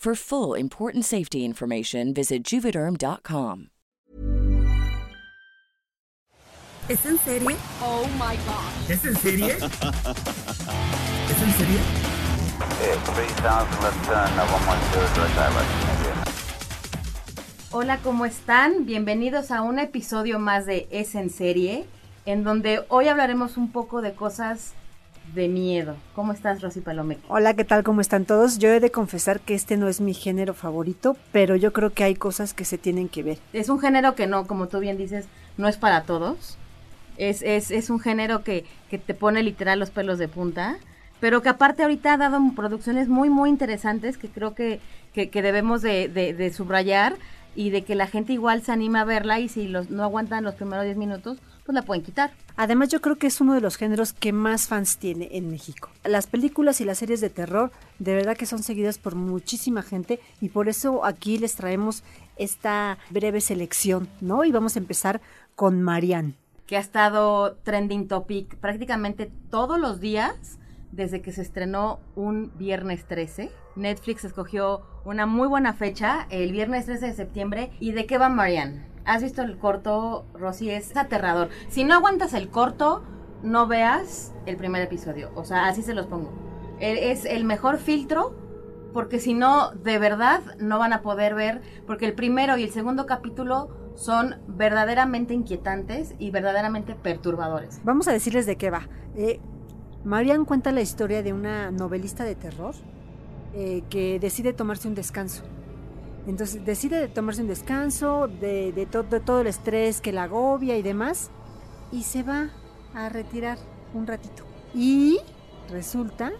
For full important safety information, visit juvederm.com. ¿Es en serie? Oh my god. ¿Es en serie? ¿Es en serie? Okay, 3000 left turn, 110 direct direct. Hola, ¿cómo están? Bienvenidos a un episodio más de Es en serie, en donde hoy hablaremos un poco de cosas de miedo. ¿Cómo estás, Rosy Palome? Hola, ¿qué tal? ¿Cómo están todos? Yo he de confesar que este no es mi género favorito, pero yo creo que hay cosas que se tienen que ver. Es un género que no, como tú bien dices, no es para todos. Es, es, es un género que, que te pone literal los pelos de punta, pero que aparte ahorita ha dado producciones muy, muy interesantes que creo que, que, que debemos de, de, de subrayar y de que la gente igual se anime a verla y si los, no aguantan los primeros 10 minutos, pues la pueden quitar. Además, yo creo que es uno de los géneros que más fans tiene en México. Las películas y las series de terror, de verdad que son seguidas por muchísima gente y por eso aquí les traemos esta breve selección, ¿no? Y vamos a empezar con Marianne. Que ha estado trending topic prácticamente todos los días desde que se estrenó un viernes 13. Netflix escogió una muy buena fecha, el viernes 13 de septiembre. ¿Y de qué va Marianne? ¿Has visto el corto, Rosy? Es aterrador. Si no aguantas el corto, no veas el primer episodio. O sea, así se los pongo. Es el mejor filtro porque si no, de verdad, no van a poder ver, porque el primero y el segundo capítulo son verdaderamente inquietantes y verdaderamente perturbadores. Vamos a decirles de qué va. Eh, Marianne cuenta la historia de una novelista de terror eh, que decide tomarse un descanso. Entonces decide tomarse un descanso de, de, to de todo el estrés que la agobia y demás y se va a retirar un ratito. Y resulta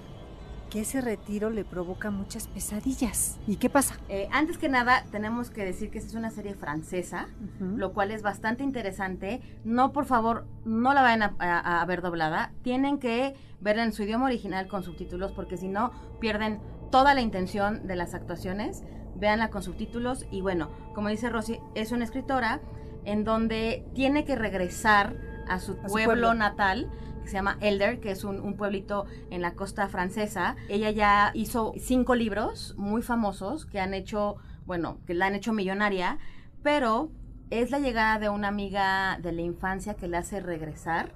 que ese retiro le provoca muchas pesadillas. ¿Y qué pasa? Eh, antes que nada, tenemos que decir que esta es una serie francesa, uh -huh. lo cual es bastante interesante. No, por favor, no la vayan a, a, a, ver doblada. Tienen que verla en su idioma original con subtítulos, porque si no, pierden toda la intención de las actuaciones. Véanla con subtítulos. Y bueno, como dice Rosy, es una escritora en donde tiene que regresar a su, a pueblo, su pueblo natal que se llama Elder, que es un, un, pueblito en la costa francesa. Ella ya hizo cinco libros muy famosos que han hecho, bueno, que la han hecho millonaria, pero es la llegada de una amiga de la infancia que la hace regresar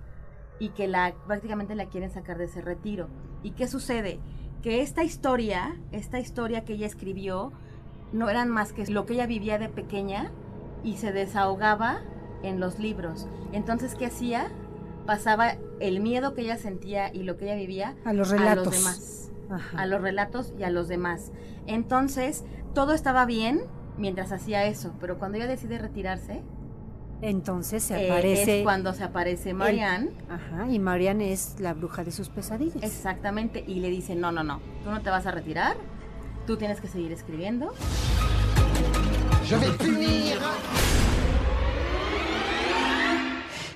y que la prácticamente la quieren sacar de ese retiro. ¿Y qué sucede? Que esta historia, esta historia que ella escribió, no eran más que lo que ella vivía de pequeña y se desahogaba en los libros. Entonces, ¿qué hacía? pasaba el miedo que ella sentía y lo que ella vivía a los relatos. A los demás. Ajá. A los relatos y a los demás. Entonces, todo estaba bien mientras hacía eso, pero cuando ella decide retirarse, entonces se aparece. Eh, es cuando se aparece Marianne. El, ajá, y Marianne es la bruja de sus pesadillas. Exactamente, y le dice: No, no, no, tú no te vas a retirar, tú tienes que seguir escribiendo. Je vais punir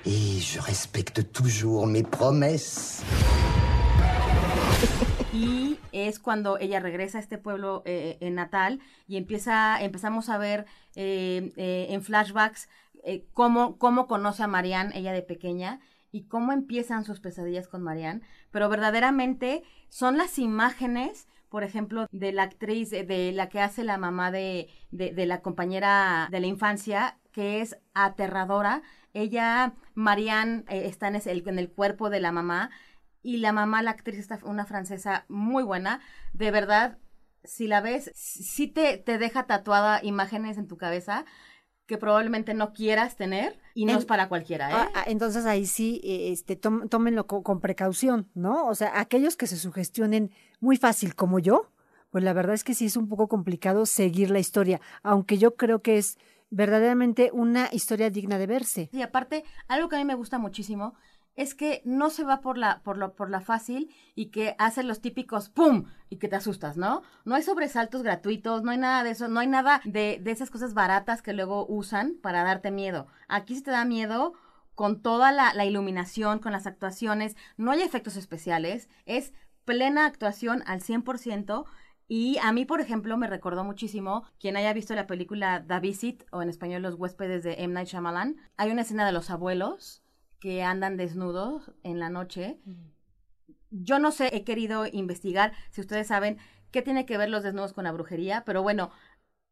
Et je respecte toujours mes promesses. Y es cuando ella regresa a este pueblo eh, en natal y empieza, empezamos a ver eh, eh, en flashbacks cómo, cómo conoce a Marianne, ella de pequeña, y cómo empiezan sus pesadillas con Marianne. Pero verdaderamente son las imágenes, por ejemplo, de la actriz, de, la que hace la mamá de, de, la compañera de la infancia, que es aterradora ella, Marianne, eh, está en, en, el cuerpo de la mamá y la mamá, la actriz, está una francesa muy buena. De verdad, si la ves, sí te, te deja tatuada imágenes en tu cabeza que probablemente no quieras tener y no En- es para cualquiera, ¿eh? Ah, ah, entonces ahí sí, eh, este, tómenlo co- con, precaución, ¿no? O sea, aquellos que se sugestionen muy fácil como yo, pues la verdad es que sí es un poco complicado seguir la historia, aunque yo creo que es verdaderamente una historia digna de verse. Y aparte, algo que a mí me gusta muchísimo es que no se va por la, por lo, por la fácil y que hace los típicos ¡pum! y que te asustas, ¿no? No hay sobresaltos gratuitos, no hay nada de eso, no hay nada de, de esas cosas baratas que luego usan para darte miedo. Aquí sí te da miedo con toda la, la iluminación, con las actuaciones, no hay efectos especiales, es plena actuación al 100%. Y a mí, por ejemplo, me recordó muchísimo, quien haya visto la película The Visit, o en español Los huéspedes de M. Night Shyamalan, hay una escena de los abuelos que andan desnudos en la noche. Yo no sé, he querido investigar si ustedes saben qué tiene que ver los desnudos con la brujería, pero bueno,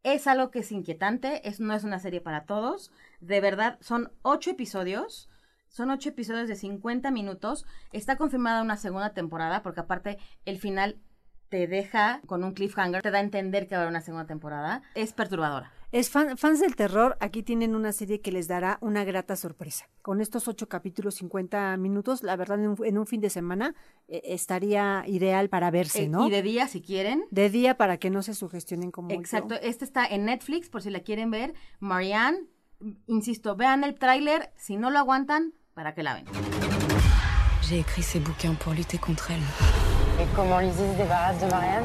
es algo que es inquietante, es, no es una serie para todos. De verdad, son ocho episodios. Son ocho episodios de 50 minutos. Está confirmada una segunda temporada, porque aparte el final te deja con un cliffhanger, te da a entender que va a haber una segunda temporada. Es perturbadora. Es fan- fans del terror, aquí tienen una serie que les dará una grata sorpresa. Con estos ocho capítulos, 50 minutos, la verdad en un, en un fin de semana eh, estaría ideal para verse, Eh, ¿no? Y de día, si quieren. De día para que no se sugestionen como yo. Exacto, este está en Netflix por si la quieren ver. Marianne, insisto, vean el tráiler, si no lo aguantan, para que la ven. J'ai écrit ces bouquins pour lutter contre elle. Et comment Lizzie se débarrasse de Marianne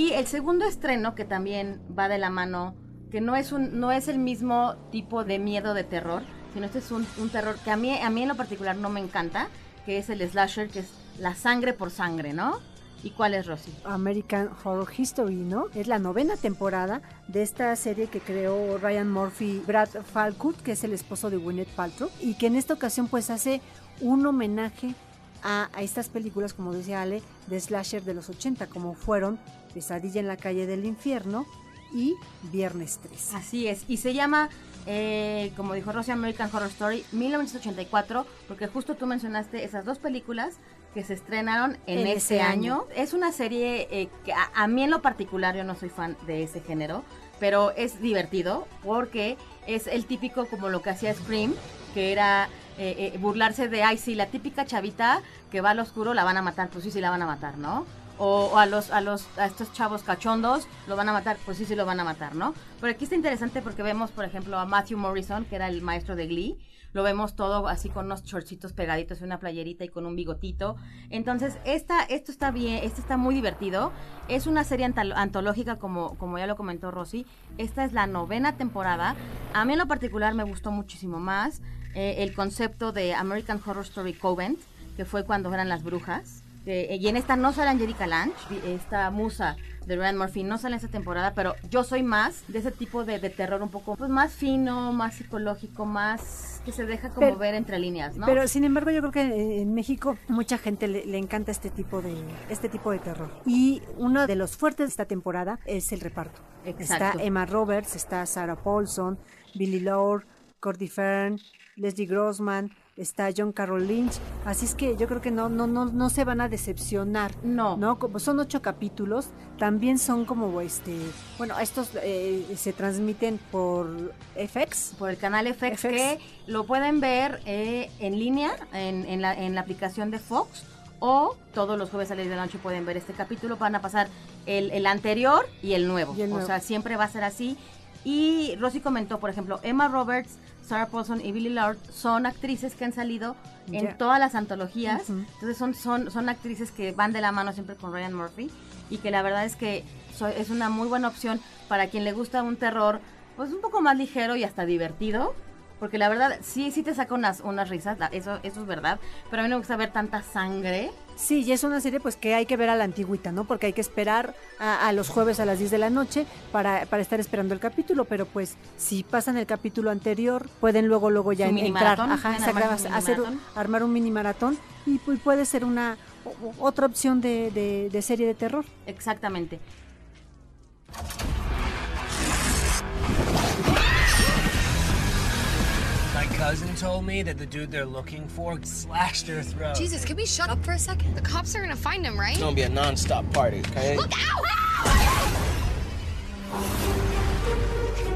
Y el segundo estreno que también va de la mano, que no es un, no es el mismo tipo de miedo de terror, sino este es un, terror que a mí, a mí en lo particular no me encanta, que es el slasher, que es la sangre por sangre, ¿no? ¿Y cuál es Rosy? American Horror History, ¿no? Es la novena temporada de esta serie que creó Ryan Murphy, Brad Falkut, que es el esposo de Gwyneth Paltrow, y que en esta ocasión pues hace un homenaje a, a estas películas, como decía Ale, de slasher de los 80, como fueron Pesadilla en la calle del infierno y Viernes 3. Así es, y se llama, eh, como dijo Rosy, American Horror Story 1984, porque justo tú mencionaste esas dos películas que se estrenaron en, En ese ese año. año. Es una serie eh, que a, a mí en lo particular yo no soy fan de ese género, pero es divertido porque es el típico como lo que hacía Scream, que era eh, eh, burlarse de, ay, sí, la típica chavita que va al oscuro la van a matar, pues sí, sí la van a matar, ¿no? O, o a los a los a estos chavos cachondos lo van a matar, pues sí, sí lo van a matar, ¿no? Pero aquí está interesante porque vemos, por ejemplo, a Matthew Morrison, que era el maestro de Glee, lo vemos todo así con unos shortcitos pegaditos y una playerita y con un bigotito. Entonces, esta, esto está bien, esto está muy divertido. Es una serie antológica, como, como ya lo comentó Rosy. Esta es la novena temporada. A mí en lo particular me gustó muchísimo más eh, el concepto de American Horror Story Covent, que fue cuando eran las brujas. Eh, y en esta no sale Angelica Lange, esta musa de Ryan Murphy no sale en esta temporada, pero yo soy más de ese tipo de, de terror un poco pues, más fino, más psicológico, más que se deja como Pero- ver entre líneas, ¿no? Pero sin embargo yo creo que en- en México mucha gente le, le encanta este tipo de este tipo de terror. Y uno de los fuertes de esta temporada es el reparto. Exacto. Está Emma Roberts, está Sarah Paulson, Billy Lord, Cordy Fern, Leslie Grossman, está John Carroll Lynch. Así es que yo creo que no no no no se van a decepcionar. No. No, como son ocho capítulos, también son como este, bueno, estos eh, se transmiten por FX. por el canal FX, FX. que lo pueden ver eh, en línea en, en la, en la aplicación de Fox o todos los jueves a las 10 de la noche pueden ver este capítulo. Van a pasar el, el anterior y el nuevo. Y el O nuevo. sea, siempre va a ser así. Y Rosy comentó, por ejemplo, Emma Roberts, Sarah Paulson y Billy Lord son actrices que han salido en todas las antologías. Entonces son, son, son actrices que van de la mano siempre con Ryan Murphy y que la verdad es que so- es una muy buena opción para quien le gusta un terror pues un poco más ligero y hasta divertido. Porque la verdad, sí, sí te saca unas, unas risas, la- eso, eso es verdad. Pero a mí no me gusta ver tanta sangre. Sí, y es una serie pues que hay que ver a la antigüita, ¿no? Porque hay que esperar a, a los jueves a las 10 de la noche para, para estar esperando el capítulo, pero pues si pasan el capítulo anterior, pueden luego luego ya entrar, ajá, armar hacer un- maratón. armar un mini maratón y pues, puede ser una otra opción de, de- de serie de terror. Exactamente. Cousin told me that the dude they're looking for slashed their throat. Jesus, can we shut up for a second? The cops are gonna find him, right? It's gonna be a non-stop party, okay? Look out!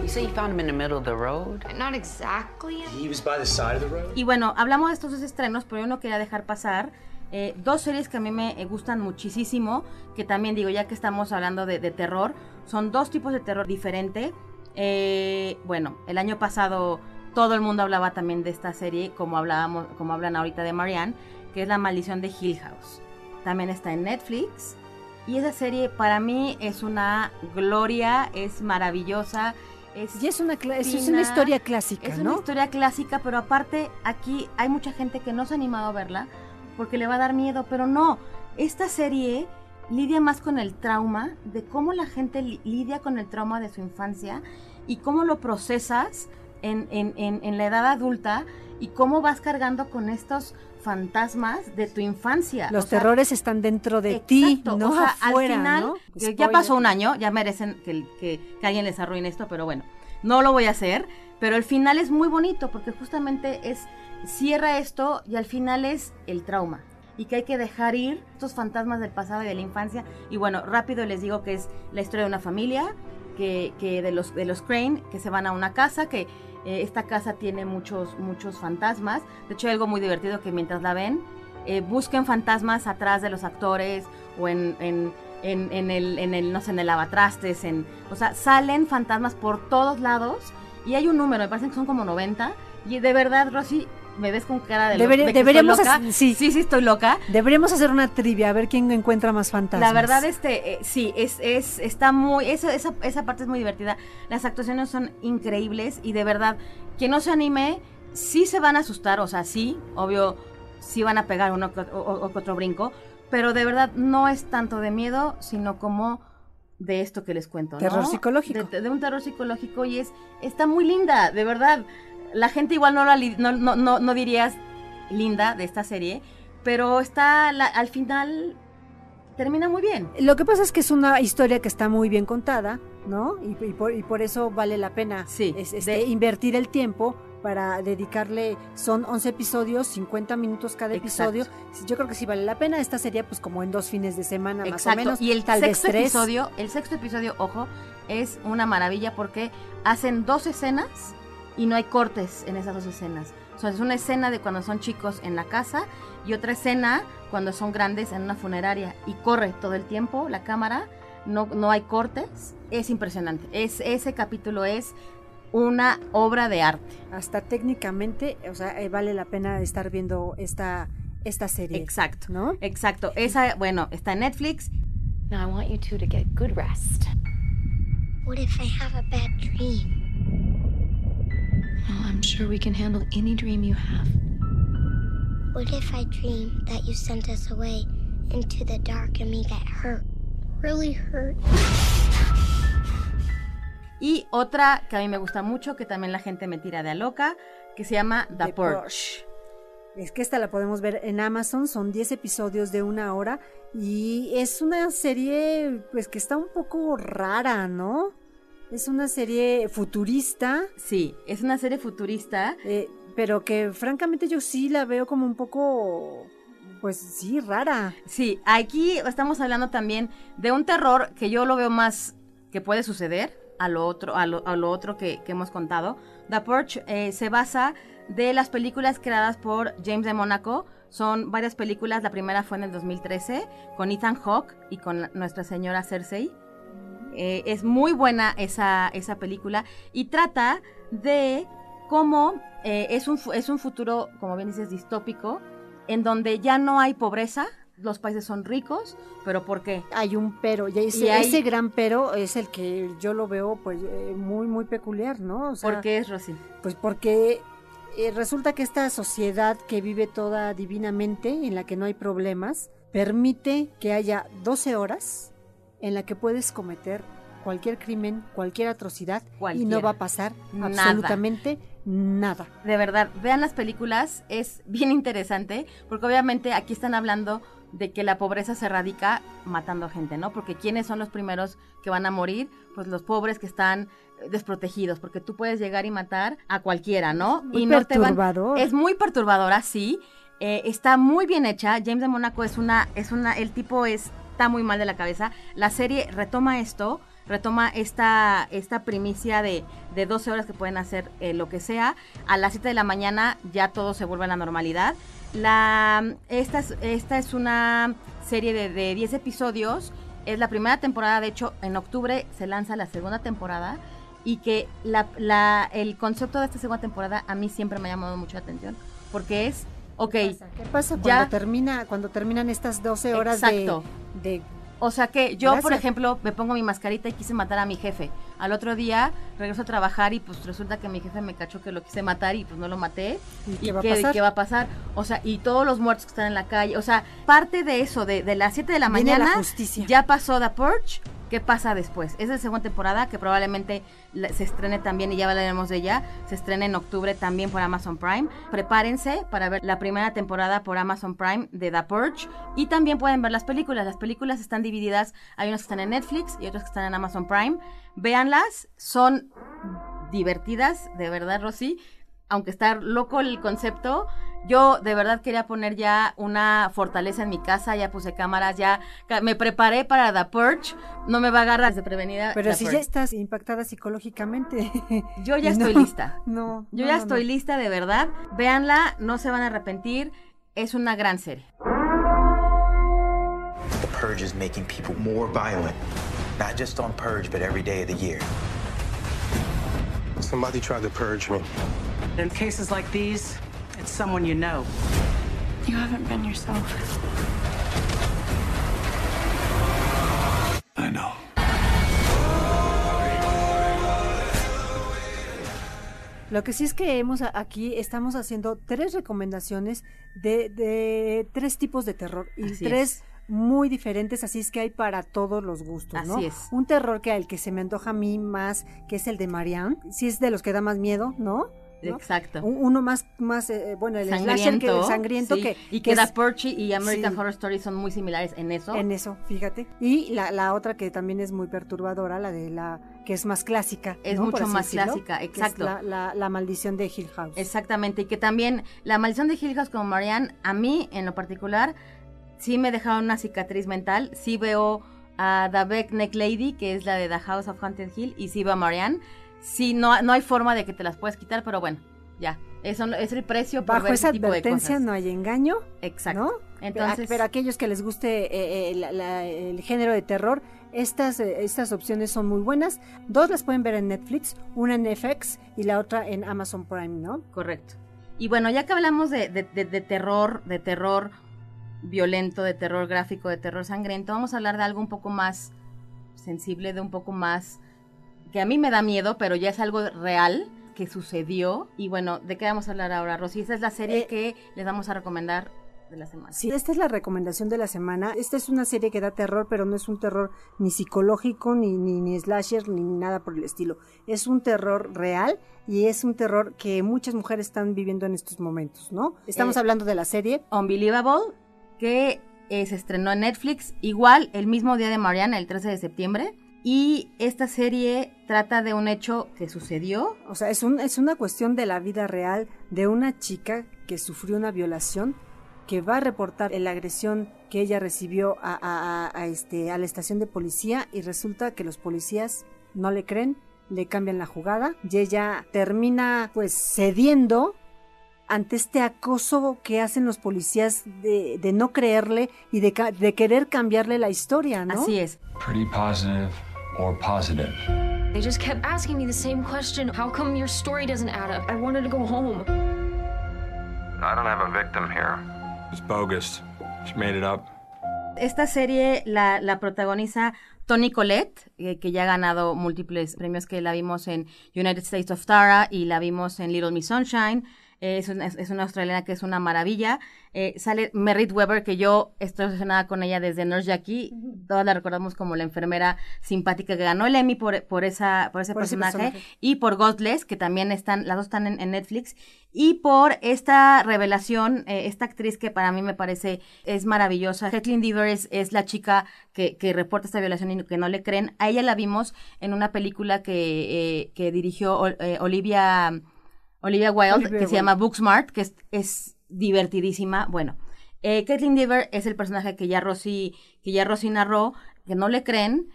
You say you found him in the middle of the road? Not exactly. He was by the side of the road. Y bueno, hablamos de estos dos estrenos, pero yo no quería dejar pasar eh, dos series que a mí me eh, gustan muchísimo, que también digo, ya que estamos hablando de, de terror, son dos tipos de terror diferente. Eh, bueno, el año pasado todo el mundo hablaba también de esta serie, como hablábamos, como hablan ahorita de Marianne, que es La Maldición de Hill House. También está en Netflix. Y esa serie para mí es una gloria, es maravillosa. Es Y es una, es, historia clásica, es ¿no? una historia clásica, pero aparte aquí hay mucha gente que no se ha animado a verla porque le va a dar miedo, pero no. Esta serie lidia más con el trauma, de cómo la gente li- lidia con el trauma de su infancia y cómo lo procesas en, en- en- en la edad adulta y cómo vas cargando con estos fantasmas de tu infancia. Los O sea, terrores están dentro de ti, no o sea, afuera, al final, ya pasó un año, ya merecen que, que, que alguien les arruine esto, pero bueno, no lo voy a hacer. Pero el final es muy bonito porque justamente es cierra esto y al final es el trauma y que hay que dejar ir estos fantasmas del pasado y de la infancia. Y bueno, rápido les digo que es la historia de una familia que, que de los de los Crane que se van a una casa que eh, esta casa tiene muchos muchos fantasmas. De hecho, hay algo muy divertido que mientras la ven eh, busquen fantasmas atrás de los actores o en, en, en, en el, en el, no sé, en el lavatrastes, en, o sea, salen fantasmas por todos lados y hay un número, me parece que son como 90 y de verdad, Rosy, me ves con cara de, Debería- de que deberíamos estoy loca. sí. sí, sí estoy loca. Deberíamos hacer una trivia a ver quién encuentra más fantasmas. La verdad, este, eh, sí, es, es, está muy, esa, esa, esa parte es muy divertida. Las actuaciones son increíbles y de verdad, quien no se anime, sí se van a asustar, o sea, sí, obvio, sí van a pegar uno o, o otro brinco, pero de verdad no es tanto de miedo, sino como de esto que les cuento, ¿no? Terror psicológico. De, de un terror psicológico y es, está muy linda, de verdad. La gente igual no, la, no, no, no, no dirías linda de esta serie, pero está, la- al final termina muy bien. Lo que pasa es que es una historia que está muy bien contada, ¿no? Y, y por, y por eso vale la pena Sí, es- este, de- invertir el tiempo para dedicarle, son 11 episodios, 50 minutos cada Exacto. episodio. Yo creo que sí vale la pena. Esta sería pues como en dos fines de semana más o Exacto. menos. y el tal sexto episodio, el sexto episodio, ojo, es una maravilla porque hacen dos escenas y no hay cortes en esas dos escenas. O sea, es una escena de cuando son chicos en la casa y otra escena cuando son grandes en una funeraria y corre todo el tiempo la cámara, no, no hay cortes. Es impresionante. Es, ese capítulo es una obra de arte. Hasta técnicamente, o sea, eh, vale la pena estar viendo esta, esta serie. Exacto. ¿No? Exacto. Esa, bueno, está en Netflix. Now I want you two to get good rest. What if I have a bad dream? I'm sure we can handle any dream you have. What if I dream that you sent us away into the dark and me get hurt? Really hurt? Y otra que a mí me gusta mucho, que también la gente me tira de a loca, que se llama The, The Purge. Es que esta la podemos ver en Amazon, son 10 episodios de una hora y es una serie pues que está un poco rara, ¿no? Es una serie futurista. Sí, es una serie futurista. eh, pero que francamente yo sí la veo como un poco, pues sí, rara. Sí, aquí estamos hablando también de un terror que yo lo veo más que puede suceder a lo otro, a lo, a lo otro que, que hemos contado. The Purge eh, se basa de las películas creadas por James de Mónaco. Son varias películas. La primera fue en el 2013 con Ethan Hawke y con Nuestra Señora Cersei. Eh, es muy buena esa, esa película y trata de cómo eh, es, un, es un futuro, como bien dices, distópico, en donde ya no hay pobreza, los países son ricos, pero ¿por qué? Hay un pero, y ese, Y hay- ese gran pero es el que yo lo veo pues eh, muy, muy peculiar, ¿no? O sea, ¿Por qué es Rosy? Pues porque eh, resulta que esta sociedad que vive toda divinamente, en la que no hay problemas, permite que haya 12 horas en la que puedes cometer cualquier crimen, cualquier atrocidad y no Cualquiera. va a pasar Nada. absolutamente nada. De verdad, vean las películas, es bien interesante, porque obviamente aquí están hablando de que la pobreza se radica matando gente, ¿no? Porque ¿quiénes son los primeros que van a morir? Pues los pobres que están desprotegidos, porque tú puedes llegar y matar a cualquiera, ¿no? muy y no te van- es muy perturbadora, sí. Eh, está muy bien hecha. James de Mónaco es una, es una, el tipo es- está muy mal de la cabeza. La serie retoma esto, retoma esta, esta primicia de, de 12 horas que pueden hacer eh, lo que sea. A las 7 de la mañana ya todo se vuelve a la normalidad. La, esta, es, esta es una serie de, de 10 episodios. Es la primera temporada, de hecho, en octubre se lanza la segunda temporada. Y que la, la- el concepto de esta segunda temporada a mí siempre me ha llamado mucho la atención. Porque es, ok, ¿Qué pasa cuando ya- termina cuando terminan estas 12 horas de- Exacto. de, O sea que yo, por ejemplo, me pongo mi mascarita y quise matar a mi jefe. Al otro día regreso a trabajar y pues resulta que mi jefe me cachó que lo quise matar y pues no lo maté. ¿Y qué va a pasar? qué va a pasar? O sea, y todos los muertos que están en la calle. O sea, parte de eso, de, de las 7 de la Viene la mañana, justicia. ya pasó The Purge. ¿Qué pasa después? Es la segunda temporada que probablemente se estrene también, y ya hablaremos de ella, se estrena en octubre también por Amazon Prime. Prepárense para ver la primera temporada por Amazon Prime de The Purge. Y también pueden ver las películas. Las películas están divididas, hay unas que están en Netflix y otras que están en Amazon Prime. Véanlas, son divertidas, de verdad, Rosy. Aunque está loco el concepto, yo de verdad quería poner ya una fortaleza en mi casa, ya puse cámaras, ya me preparé para The Purge, no me va a agarrar de prevenida. Pero The si ya estás impactada psicológicamente. Yo ya estoy no, lista. No. Yo no, ya no, estoy no. lista de verdad. Véanla, no se van a arrepentir. Es una gran serie. The purge is making people more violent. Not just on purge, but every day of the year. Somebody tried to purge me. In cases like these, it's someone you know. You haven't been yourself. I know. Lo que sí es que hemos aquí estamos haciendo tres recomendaciones de, de tres tipos de terror y Así tres muy diferentes, así es que hay para todos los gustos, ¿no? Así es. Un terror que al que se me antoja a mí más, que es el de Marianne, sí es de los que da más miedo, ¿no? ¿No? Exacto. Un- Uno más, más eh, bueno, el slasher que Sangriento. el sangriento sí, que y que es- Purge y American Sí. Horror Story son muy similares en eso. en eso, fíjate. Y la, la otra que también es muy perturbadora, la de la que es más clásica. Es ¿no? Mucho más decirlo, clásica, exacto. la, la- la maldición de Hill House. Exactamente, y que también la maldición de Hill House como Marianne, a mí en lo particular, sí me dejaron una cicatriz mental. Sí veo a Beck Neck Lady, que es la de The House of Haunted Hill, y sí veo a Marianne. Sí, no, no hay forma de que te las puedes quitar, pero bueno, ya. Eso es el precio por Bajo ver esa tipo de advertencia cosas. no hay engaño. Exacto. ¿no? Entonces, pero, pero aquellos que les guste eh, eh, la- la- el género de terror, estas, eh, estas opciones son muy buenas. Dos las pueden ver en Netflix, una en FX y la otra en Amazon Prime, ¿no? Correcto. Y bueno, ya que hablamos de, de- de- de terror, de terror violento, de terror gráfico, de terror sangriento, vamos a hablar de algo un poco más sensible, de un poco más que a mí me da miedo, pero ya es algo real que sucedió. Y bueno, ¿de qué vamos a hablar ahora, Rosy? Esta es la serie Eh, que les vamos a recomendar de la semana. Sí, esta es la recomendación de la semana. Esta es una serie que da terror, pero no es un terror ni psicológico, ni, ni, ni slasher, ni nada por el estilo. Es un terror real y es un terror que muchas mujeres están viviendo en estos momentos, ¿no? Estamos Eh, hablando de la serie Unbelievable, que eh, se estrenó en Netflix, igual el mismo día de Mariana, el 13 de septiembre. Y esta serie trata de un hecho que sucedió. O sea, es, un, es una cuestión de la vida real de una chica que sufrió una violación, que va a reportar la agresión que ella recibió a, este, a la estación de policía y resulta que los policías no le creen, le cambian la jugada y ella termina pues cediendo ante este acoso que hacen los policías de, de no creerle y de, ca- de querer cambiarle la historia, ¿no? Así es. Pretty positive or positive? They just kept asking me the same question. How come your story doesn't add up? I wanted to go home. I don't have a victim here. It's bogus. She made it up. Esta serie la, la protagoniza Tony Collette, eh, que ya ha ganado múltiples premios, que la vimos en United States of Tara y la vimos en Little Miss Sunshine. Es, una, es, una, australiana que es una maravilla. Eh, sale Merritt Weber, que yo estoy obsesionada con ella desde Nurse Jackie. Todas la recordamos como la enfermera simpática que ganó el Emmy por, por, esa, por ese por personaje. Y por Godless, que también están, las dos están en, en Netflix. Y por esta revelación, eh, esta actriz que para mí me parece es maravillosa. Kathleen Dever es, es la chica que, que, reporta esta violación y que no le creen. A ella la vimos en una película que, eh, que dirigió Olivia, Olivia Wilde, Olivia que se llama Booksmart, que es, es divertidísima. Bueno, eh, Kathleen Dever es el personaje que ya Rosy, que ya Rosy narró, que no le creen,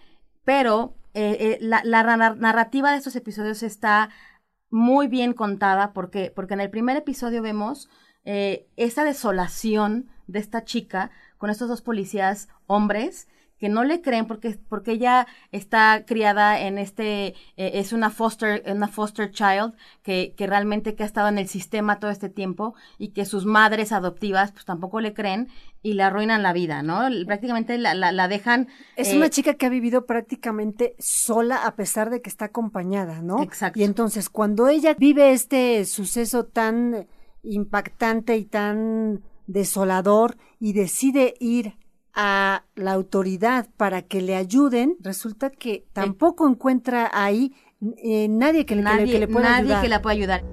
pero la, la narrativa de estos episodios está muy bien contada. Porque, porque en el primer episodio vemos eh, esa desolación de esta chica con estos dos policías hombres que no le creen porque, porque ella está criada en este, eh, es una foster, una foster child que, que realmente que ha estado en el sistema todo este tiempo y que sus madres adoptivas pues tampoco le creen y le arruinan la vida, ¿no? Prácticamente la, la, la dejan. Es eh, una chica que ha vivido prácticamente sola a pesar de que está acompañada, ¿no? Exacto. Y entonces cuando ella vive este suceso tan impactante y tan desolador y decide ir a la autoridad para que le ayuden, resulta que tampoco eh, encuentra ahí eh, nadie que, nadie, que, le, que le pueda nadie ayudar. que la pueda ayudar.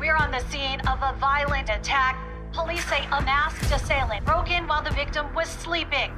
We're on the scene of a violent attack. Police say a masked assailant broke in while the victim was sleeping.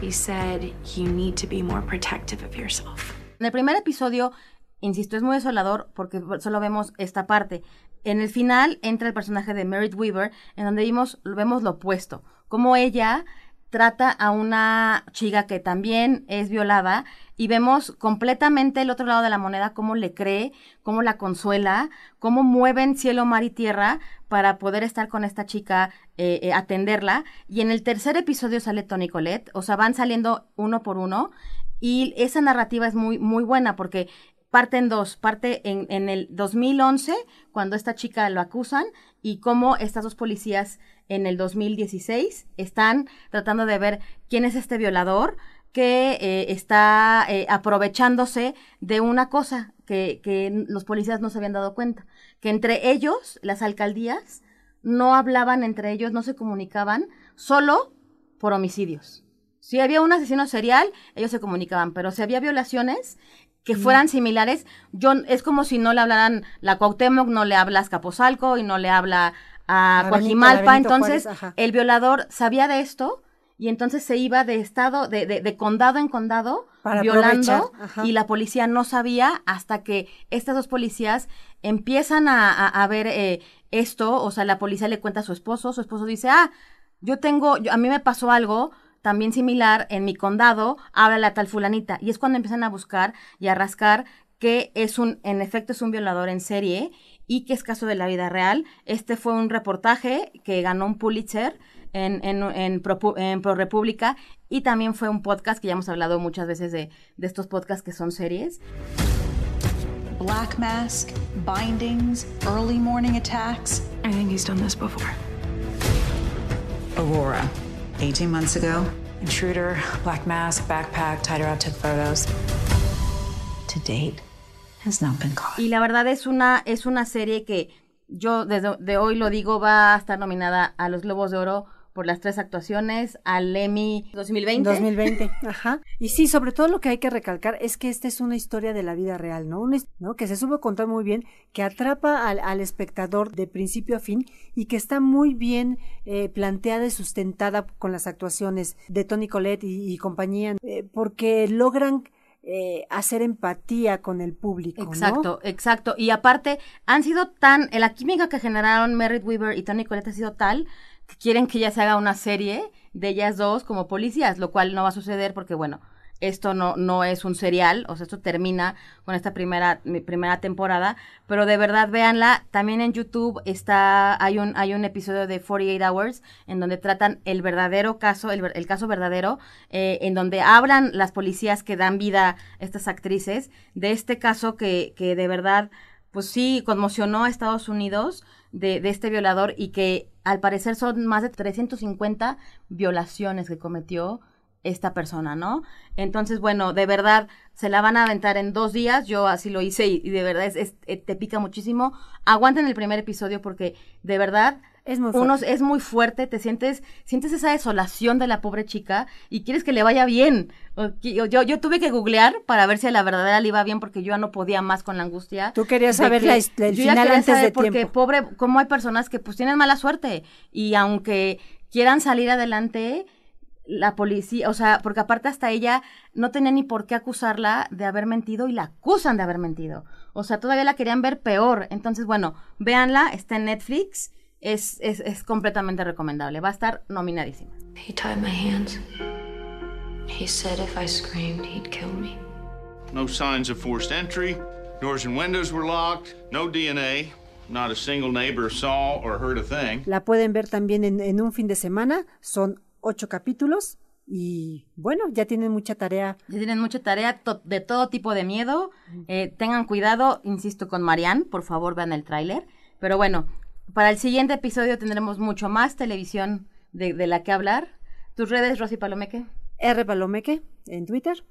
He said you need to be more protective of yourself. En el primer episodio, insisto, es muy desolador porque solo vemos esta parte. En el final entra el personaje de Merritt Weaver, en donde vimos, vemos lo opuesto, como ella trata a una chica que también es violada y vemos completamente el otro lado de la moneda, cómo le cree, cómo la consuela, cómo mueven cielo, mar y tierra para poder estar con esta chica, eh, eh, atenderla. Y en el tercer episodio sale Tony Colette, o sea, van saliendo uno por uno y esa narrativa es muy, muy buena porque parte en dos, parte en, en el 2011, cuando esta chica lo acusan, y cómo estas dos policías en el 2016 están tratando de ver quién es este violador que eh, está eh, aprovechándose de una cosa que, que los policías no se habían dado cuenta, que entre ellos, las alcaldías, no hablaban entre ellos, no se comunicaban, solo por homicidios. Si había un asesino serial, ellos se comunicaban, pero si había violaciones, que fueran similares, yo es como si no le hablaran la Cuauhtémoc, no le habla a Escaposalco y no le habla a Coajimalpa, entonces Juárez, el violador sabía de esto y entonces se iba de estado, de, de, de condado en condado, Para violando y la policía no sabía hasta que estas dos policías empiezan a, a, a ver eh, esto, o sea, la policía le cuenta a su esposo, su esposo dice, ah, yo tengo, yo, a mí me pasó algo, también similar en mi condado, habla la tal fulanita. Y es cuando empiezan a buscar y a rascar que es un, en efecto, es un violador en serie y que es caso de la vida real. Este fue un reportaje que ganó un Pulitzer en, en, en, Pro, en Pro República y también fue un podcast que ya hemos hablado muchas veces de, de estos podcasts que son series. Black mask, bindings, early morning attacks. I think he's done this before. Aurora. 18 months ago. Intruder, black mask, backpack, tied her up, took photos. To date, has not been caught. Y la verdad es una, es una serie que yo desde de hoy lo digo, va a estar nominada a los Globos de Oro por las tres actuaciones al Emmy 2020. 2020, ajá. Y sí, sobre todo lo que hay que recalcar es que esta es una historia de la vida real, ¿no? Una, ¿no? Que se supo contar muy bien, que atrapa al, al, espectador de principio a fin y que está muy bien eh, planteada y sustentada con las actuaciones de Tony Collette y, y compañía, eh, porque logran eh, hacer empatía con el público. Exacto, ¿no? exacto. Y aparte, han sido tan, la química que generaron Merritt Weaver y Tony Collette ha sido tal que quieren que ya se haga una serie de ellas dos como policías, lo cual no va a suceder porque, bueno, esto no, no es un serial, o sea, esto termina con esta primera, primera temporada, pero de verdad véanla, también en YouTube está, hay un, hay un episodio de 48 Hours en donde tratan el verdadero caso, el, el caso verdadero, eh, en donde hablan las policías que dan vida a estas actrices de este caso que, que de verdad, pues sí, conmocionó a Estados Unidos de, de este violador y que al parecer son más de 350 violaciones que cometió esta persona, ¿no? Entonces, bueno, de verdad, se la van a aventar en dos días, yo así lo hice y, y de verdad es, es- eh, te pica muchísimo. Aguanten el primer episodio porque de verdad Es muy unos- fuerte. es muy fuerte, te sientes, sientes esa desolación de la pobre chica y quieres que le vaya bien. Yo, yo, yo tuve que googlear para ver si a la verdadera le iba bien porque yo ya no podía más con la angustia. Tú querías saber que- la el yo ya final quería antes saber de porque tiempo. pobre, cómo hay personas que pues tienen mala suerte y aunque quieran salir adelante, la policía, o sea, porque aparte hasta ella no tenía ni por qué acusarla de haber mentido y la acusan de haber mentido. O sea, todavía la querían ver peor. Entonces, bueno, véanla, está en Netflix, es, es, es completamente recomendable. Va a estar nominadísima. He tied my hands. He said if I screamed, he'd kill me. No signs of forced entry. Doors and windows were locked. No DNA. Not a single neighbor saw or heard a thing. La pueden ver también en, en un fin de semana. Son ocho capítulos. Y bueno, ya tienen mucha tarea. Ya tienen mucha tarea to- de todo tipo de miedo. Eh, tengan cuidado, insisto, con Marianne. Por favor, vean el tráiler. Pero bueno, para el siguiente episodio tendremos mucho más televisión de, de la que hablar. ¿Tus redes, Rosy Palomeque? R. Palomeque en Twitter.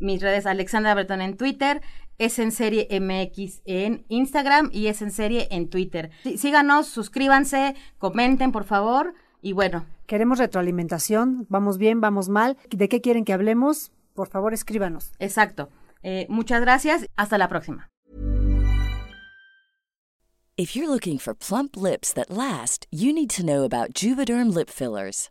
Mis redes, Alexandra Bretón en Twitter, es en serie MX en Instagram y es en serie en Twitter. Sí- Síganos, suscríbanse, comenten, por favor. Y bueno, Queremos retroalimentación. Vamos bien, vamos mal. ¿De qué quieren que hablemos? Por favor, escríbanos. exacto. Eh, muchas gracias. Hasta la próxima. If you're looking for plump lips that last, you need to know about Juvederm lip fillers.